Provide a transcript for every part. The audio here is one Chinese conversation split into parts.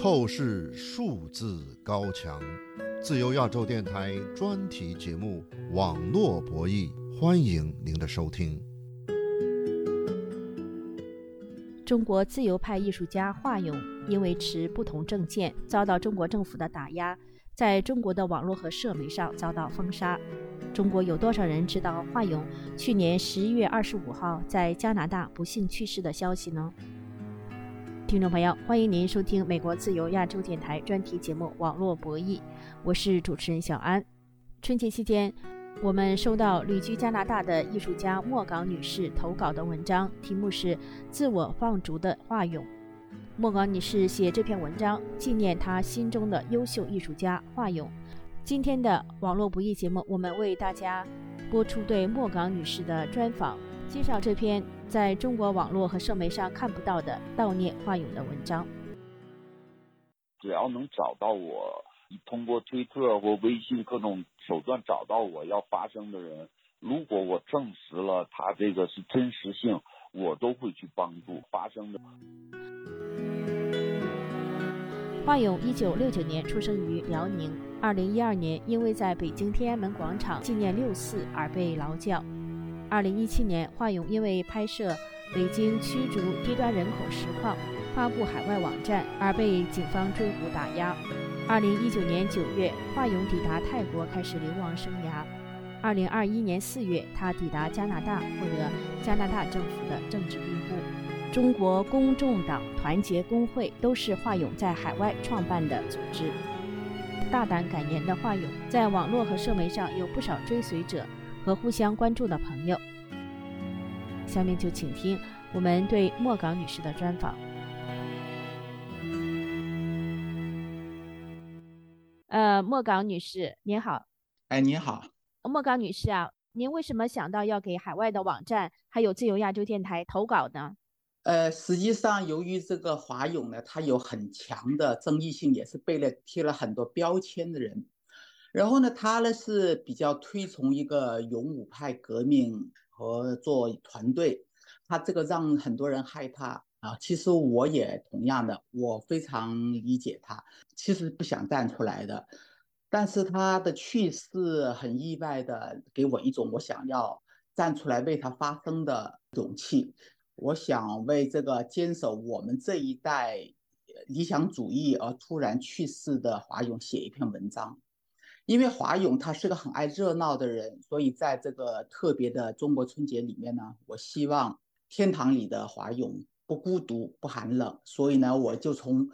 透视数字高墙，自由亚洲电台专题节目《网络博弈》，欢迎您的收听。中国自由派艺术家华勇因为持不同证件，遭到中国政府的打压，在中国的网络和社媒上遭到封杀。中国有多少人知道华勇去年十一月二十五号在加拿大不幸去世的消息呢？听众朋友，欢迎您收听美国自由亚洲电台专题节目《网络博弈》，我是主持人小安。春节期间，我们收到旅居加拿大的艺术家莫港女士投稿的文章，题目是《自我放逐的华勇》。莫港女士写这篇文章，纪念她心中的优秀艺术家华勇。今天的网络博弈节目，我们为大家播出对莫港女士的专访，介绍这篇。在中国网络和社媒上看不到的悼念华勇的文章，只要能找到我，通过推特或微信各种手段找到我要发声的人，如果我证实了他这个是真实性，我都会去帮助发声的。华勇一九六九年出生于辽宁，二零一二年因为在北京天安门广场纪念六四而被劳教。二零一七年，华勇因为拍摄北京驱逐低端人口实况、发布海外网站而被警方追捕打压。二零一九年九月，华勇抵达泰国开始流亡生涯。二零二一年四月，他抵达加拿大，获得加拿大政府的政治庇护。中国公众党、团结工会都是华勇在海外创办的组织。大胆敢言的华勇，在网络和社媒上有不少追随者。和互相关注的朋友，下面就请听我们对莫港女士的专访。呃，莫港女士，您好。哎，您好，莫港女士啊，您为什么想到要给海外的网站还有自由亚洲电台投稿呢？呃，实际上，由于这个华勇呢，他有很强的争议性，也是被了贴了很多标签的人。然后呢，他呢是比较推崇一个勇武派革命和做团队，他这个让很多人害怕啊。其实我也同样的，我非常理解他，其实不想站出来的。但是他的去世很意外的给我一种我想要站出来为他发声的勇气。我想为这个坚守我们这一代理想主义而突然去世的华勇写一篇文章。因为华勇他是个很爱热闹的人，所以在这个特别的中国春节里面呢，我希望天堂里的华勇不孤独不寒冷，所以呢，我就从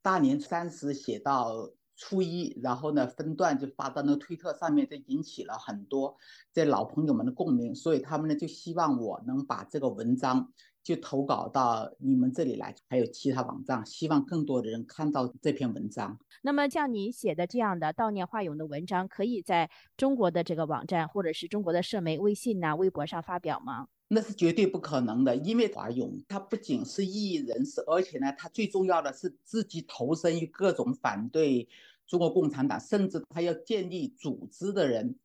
大年三十写到初一，然后呢分段就发到那个推特上面，就引起了很多这老朋友们的共鸣，所以他们呢就希望我能把这个文章。就投稿到你们这里来，还有其他网站，希望更多的人看到这篇文章。那么，像你写的这样的悼念华勇的文章，可以在中国的这个网站或者是中国的社媒、微信呐、微博上发表吗？那是绝对不可能的，因为华勇他不仅是异议人士，而且呢，他最重要的是自己投身于各种反对中国共产党，甚至他要建立组织的人，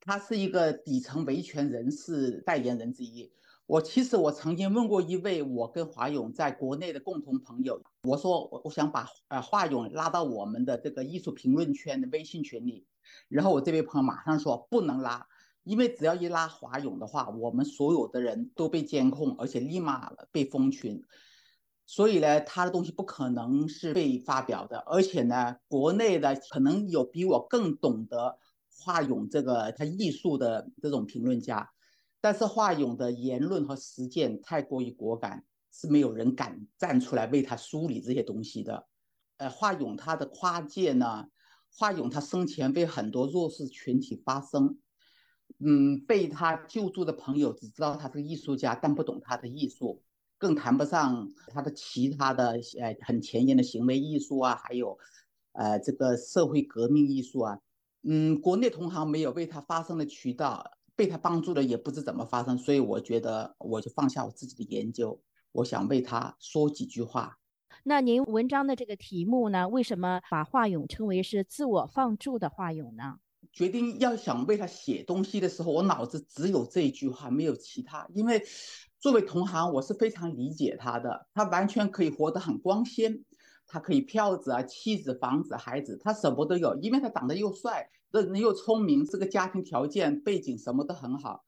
他是一个底层维权人士代言人之一。我其实我曾经问过一位我跟华勇在国内的共同朋友，我说我我想把呃华勇拉到我们的这个艺术评论圈的微信群里，然后我这位朋友马上说不能拉，因为只要一拉华勇的话，我们所有的人都被监控，而且立马被封群，所以呢他的东西不可能是被发表的，而且呢国内的可能有比我更懂得华勇这个他艺术的这种评论家。但是华勇的言论和实践太过于果敢，是没有人敢站出来为他梳理这些东西的。呃，华勇他的跨界呢，华勇他生前为很多弱势群体发声，嗯，被他救助的朋友只知道他是艺术家，但不懂他的艺术，更谈不上他的其他的呃很前沿的行为艺术啊，还有呃这个社会革命艺术啊，嗯，国内同行没有为他发声的渠道。被他帮助的也不知怎么发生，所以我觉得我就放下我自己的研究，我想为他说几句话。那您文章的这个题目呢？为什么把华勇称为是自我放逐的华勇呢？决定要想为他写东西的时候，我脑子只有这一句话，没有其他。因为作为同行，我是非常理解他的，他完全可以活得很光鲜，他可以票子啊、妻子、房子、孩子，他什么都有，因为他长得又帅，人又聪明，这个家庭条件背景什么都很好。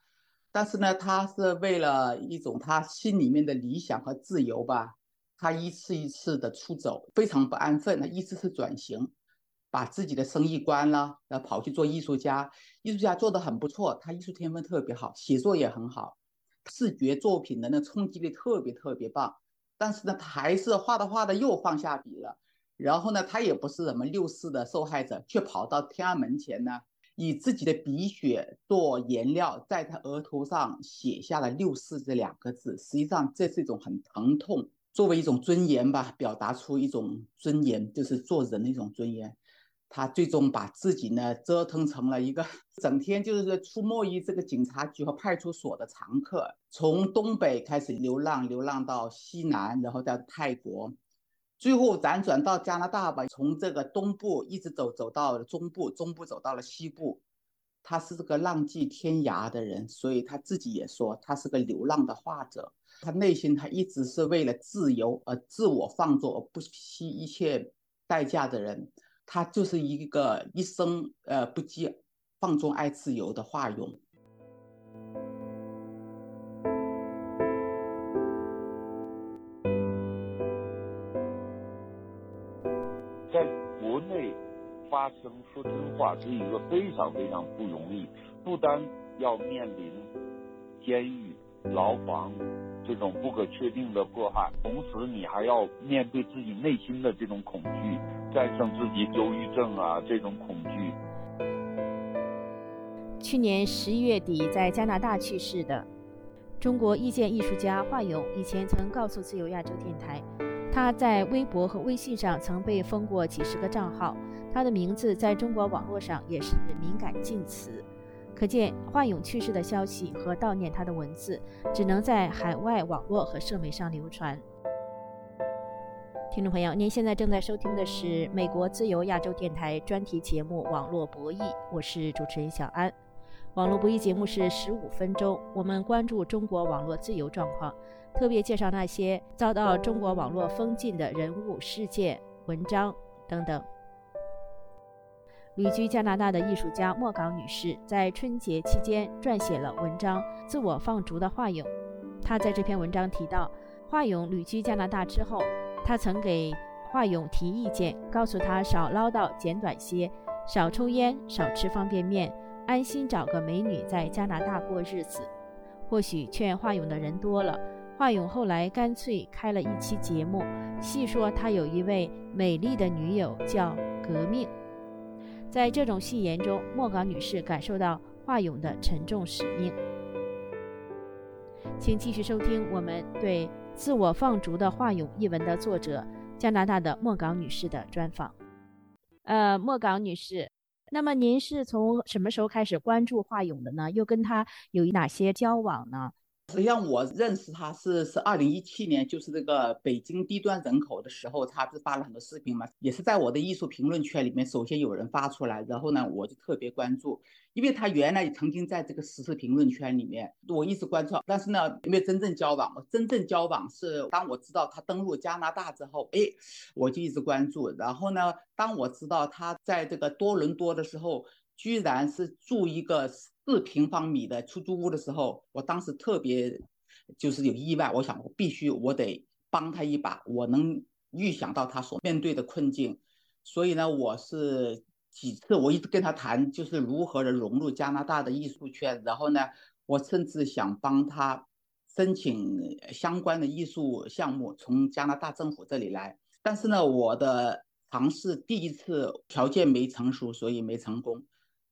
但是呢，他是为了一种他心里面的理想和自由吧，他一次一次的出走，非常不安分。他一次次转型，把自己的生意关了，然后跑去做艺术家。艺术家做的很不错，他艺术天分特别好，写作也很好，视觉作品的那冲击力特别特别棒。但是呢，他还是画着画着又放下笔了。然后呢，他也不是什么六四的受害者，却跑到天安门前呢。以自己的鼻血做颜料，在他额头上写下了“六四”这两个字。实际上，这是一种很疼痛，作为一种尊严吧，表达出一种尊严，就是做人的一种尊严。他最终把自己呢折腾成了一个整天就是出没于这个警察局和派出所的常客，从东北开始流浪，流浪到西南，然后到泰国。最后辗转到加拿大吧，从这个东部一直走走到了中部，中部走到了西部。他是这个浪迹天涯的人，所以他自己也说他是个流浪的画者。他内心他一直是为了自由而自我放纵而不惜一切代价的人。他就是一个一生呃不羁、放纵爱自由的画勇国内。发声说真话是一个非常非常不容易，不单要面临监狱、牢房这种不可确定的迫害，同时你还要面对自己内心的这种恐惧，战胜自己忧郁症啊这种恐惧。去年十一月底在加拿大去世的中国意见艺术家华勇，以前曾告诉自由亚洲电台，他在微博和微信上曾被封过几十个账号。他的名字在中国网络上也是敏感禁词，可见华勇去世的消息和悼念他的文字只能在海外网络和社媒上流传。听众朋友，您现在正在收听的是美国自由亚洲电台专题节目《网络博弈》，我是主持人小安。网络博弈节目是十五分钟，我们关注中国网络自由状况，特别介绍那些遭到中国网络封禁的人物、事件、文章等等。旅居加拿大的艺术家莫港女士在春节期间撰写了文章《自我放逐的华勇》。她在这篇文章提到，华勇旅居加拿大之后，她曾给华勇提意见，告诉他少唠叨、简短些，少抽烟、少吃方便面，安心找个美女在加拿大过日子。或许劝华勇的人多了，华勇后来干脆开了一期节目，细说他有一位美丽的女友叫革命。在这种戏言中，莫港女士感受到华勇的沉重使命。请继续收听我们对《自我放逐的华勇》一文的作者加拿大的莫港女士的专访。呃，莫港女士，那么您是从什么时候开始关注华勇的呢？又跟他有哪些交往呢？实际上，我认识他是是二零一七年，就是这个北京低端人口的时候，他不是发了很多视频嘛，也是在我的艺术评论圈里面，首先有人发出来，然后呢，我就特别关注，因为他原来也曾经在这个时事评论圈里面，我一直关注，但是呢，没有真正交往。真正交往是当我知道他登陆加拿大之后，哎，我就一直关注。然后呢，当我知道他在这个多伦多的时候，居然是住一个。四平方米的出租屋的时候，我当时特别就是有意外，我想我必须我得帮他一把，我能预想到他所面对的困境，所以呢，我是几次我一直跟他谈，就是如何的融入加拿大的艺术圈，然后呢，我甚至想帮他申请相关的艺术项目从加拿大政府这里来，但是呢，我的尝试第一次条件没成熟，所以没成功。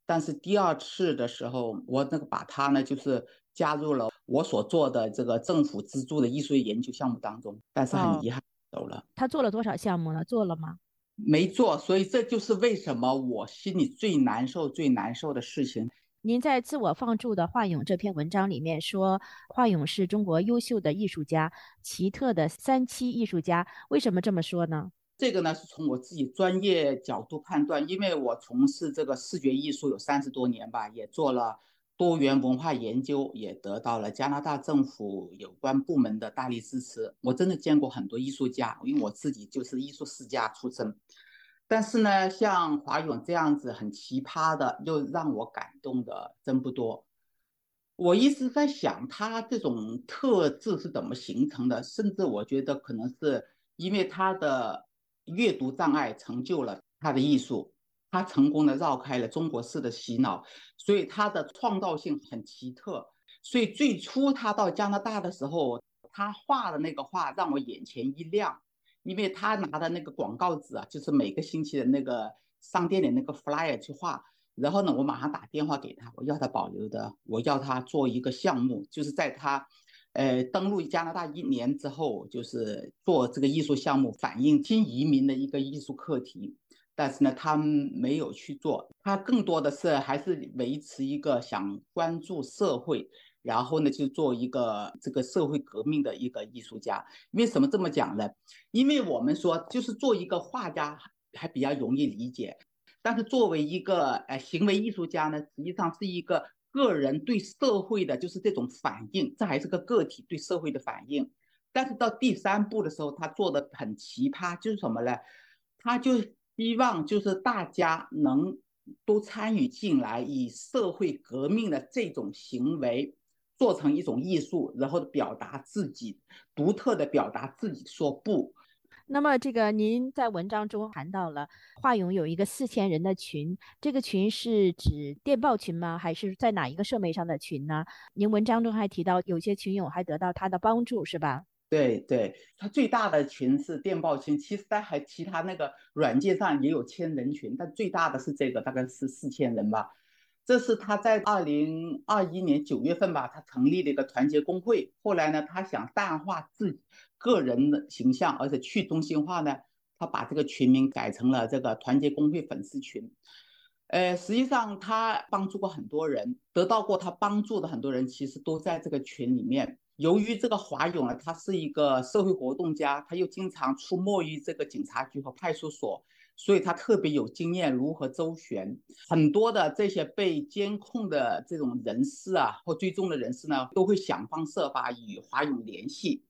但是第二次的时候，我那个把他呢，就是加入了我所做的这个政府资助的艺术研究项目当中。但是很遗憾，走了。他做了多少项目呢？做了吗？没做。所以这就是为什么我心里最难受、最难受的事情。您在自我放逐的华勇这篇文章里面说，华勇是中国优秀的艺术家，奇特的三栖艺术家。为什么这么说呢？这个呢是从我自己专业角度判断，因为我从事这个视觉艺术有三十多年吧，也做了多元文化研究也得到了加拿大政府有关部门的大力支持。我真的见过很多艺术家，因为我自己就是艺术世家出身。但是呢，像华勇这样子很奇葩的，又让我感动的真不多。我一直在想，他这种特质是怎么形成的？甚至我觉得可能是因为他的阅读障碍成就了他的艺术。他成功的绕开了中国式的洗脑，所以他的创造性很奇特。所以最初他到加拿大的时候，他画的那个画让我眼前一亮，因为他拿的那个广告纸啊，就是每个星期的那个商店里那个 flyer 去画。然后呢，我马上打电话给他，我要他保留的，我要他做一个项目，就是在他，呃，登陆加拿大一年之后，就是做这个艺术项目，反映新移民的一个艺术课题。但是呢，他没有去做，他更多的是还是维持一个想关注社会，然后呢，就做一个这个社会革命的一个艺术家。为什么这么讲呢？因为我们说，就是做一个画家还比较容易理解，但是作为一个呃行为艺术家呢，实际上是一个个人对社会的就是这种反应，这还是个个体对社会的反应。但是到第三步的时候，他做的很奇葩，就是什么呢？他就。希望就是大家能都参与进来，以社会革命的这种行为做成一种艺术，然后表达自己独特的表达自己说不。那么这个您在文章中谈到了华勇有一个四千人的群，这个群是指电报群吗？还是在哪一个社媒上的群呢？您文章中还提到有些群友还得到他的帮助，是吧？对对，他最大的群是电报群，其实他还其他那个软件上也有千人群，但最大的是这个，大概是四千人吧。这是他在二零二一年九月份吧，他成立了一个团结工会。后来呢，他想淡化自己个人的形象，而且去中心化呢，他把这个群名改成了这个团结工会粉丝群。呃，实际上他帮助过很多人，得到过他帮助的很多人，其实都在这个群里面。由于这个华勇呢，他是一个社会活动家，他又经常出没于这个警察局和派出所，所以他特别有经验如何周旋。很多的这些被监控的这种人士啊，或追踪的人士呢，都会想方设法与华勇联系。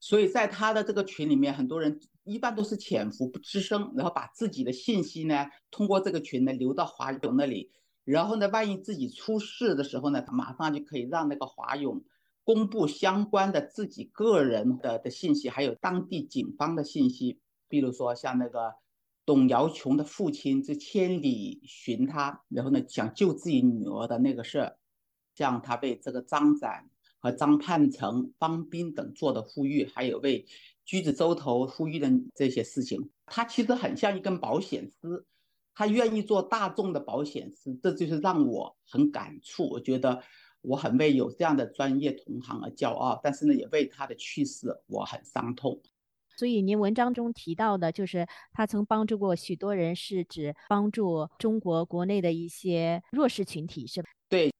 所以在他的这个群里面，很多人一般都是潜伏不吱声，然后把自己的信息呢，通过这个群呢留到华勇那里，然后呢，万一自己出事的时候呢，他马上就可以让那个华勇。公布相关的自己个人的的信息，还有当地警方的信息，比如说像那个董瑶琼的父亲，这千里寻他，然后呢想救自己女儿的那个事儿，像他为这个张展和张盼成、方斌等做的呼吁，还有为橘子洲头呼吁的这些事情，他其实很像一根保险丝，他愿意做大众的保险丝，这就是让我很感触，我觉得。我很为有这样的专业同行而骄傲，但是呢，也为他的去世我很伤痛。所以您文章中提到的，就是他曾帮助过许多人，是指帮助中国国内的一些弱势群体，是吧？对，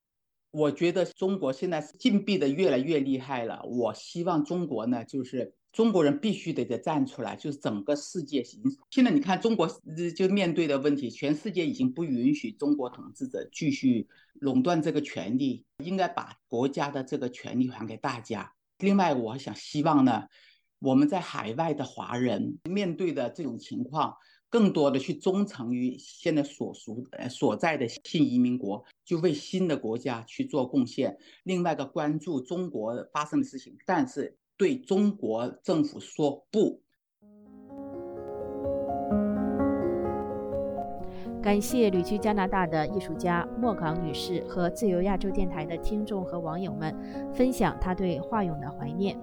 我觉得中国现在是禁闭的越来越厉害了。我希望中国呢，就是。中国人必须得得站出来，就是整个世界行。现在你看，中国就面对的问题，全世界已经不允许中国统治者继续垄断这个权利，应该把国家的这个权利还给大家。另外，我想希望呢，我们在海外的华人面对的这种情况，更多的去忠诚于现在所属所在的新移民国，就为新的国家去做贡献。另外一个关注中国发生的事情，但是。对中国政府说不。感谢旅居加拿大的艺术家莫港女士和自由亚洲电台的听众和网友们分享她对华勇的怀念。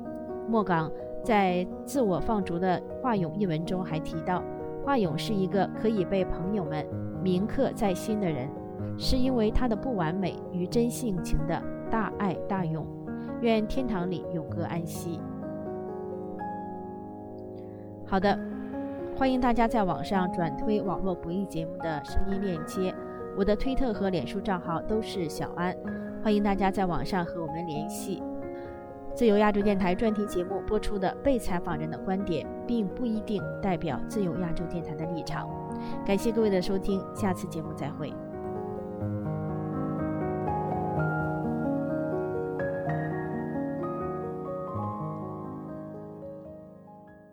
莫港在自我放逐的华勇一文中还提到，华勇是一个可以被朋友们铭刻在心的人，是因为他的不完美与真性情的大爱大勇。愿天堂里永隔安息。好的，欢迎大家在网上转推网络不易节目的声音链接。我的推特和脸书账号都是小安，欢迎大家在网上和我们联系。自由亚洲电台专题节目播出的被采访人的观点，并不一定代表自由亚洲电台的立场。感谢各位的收听，下次节目再会。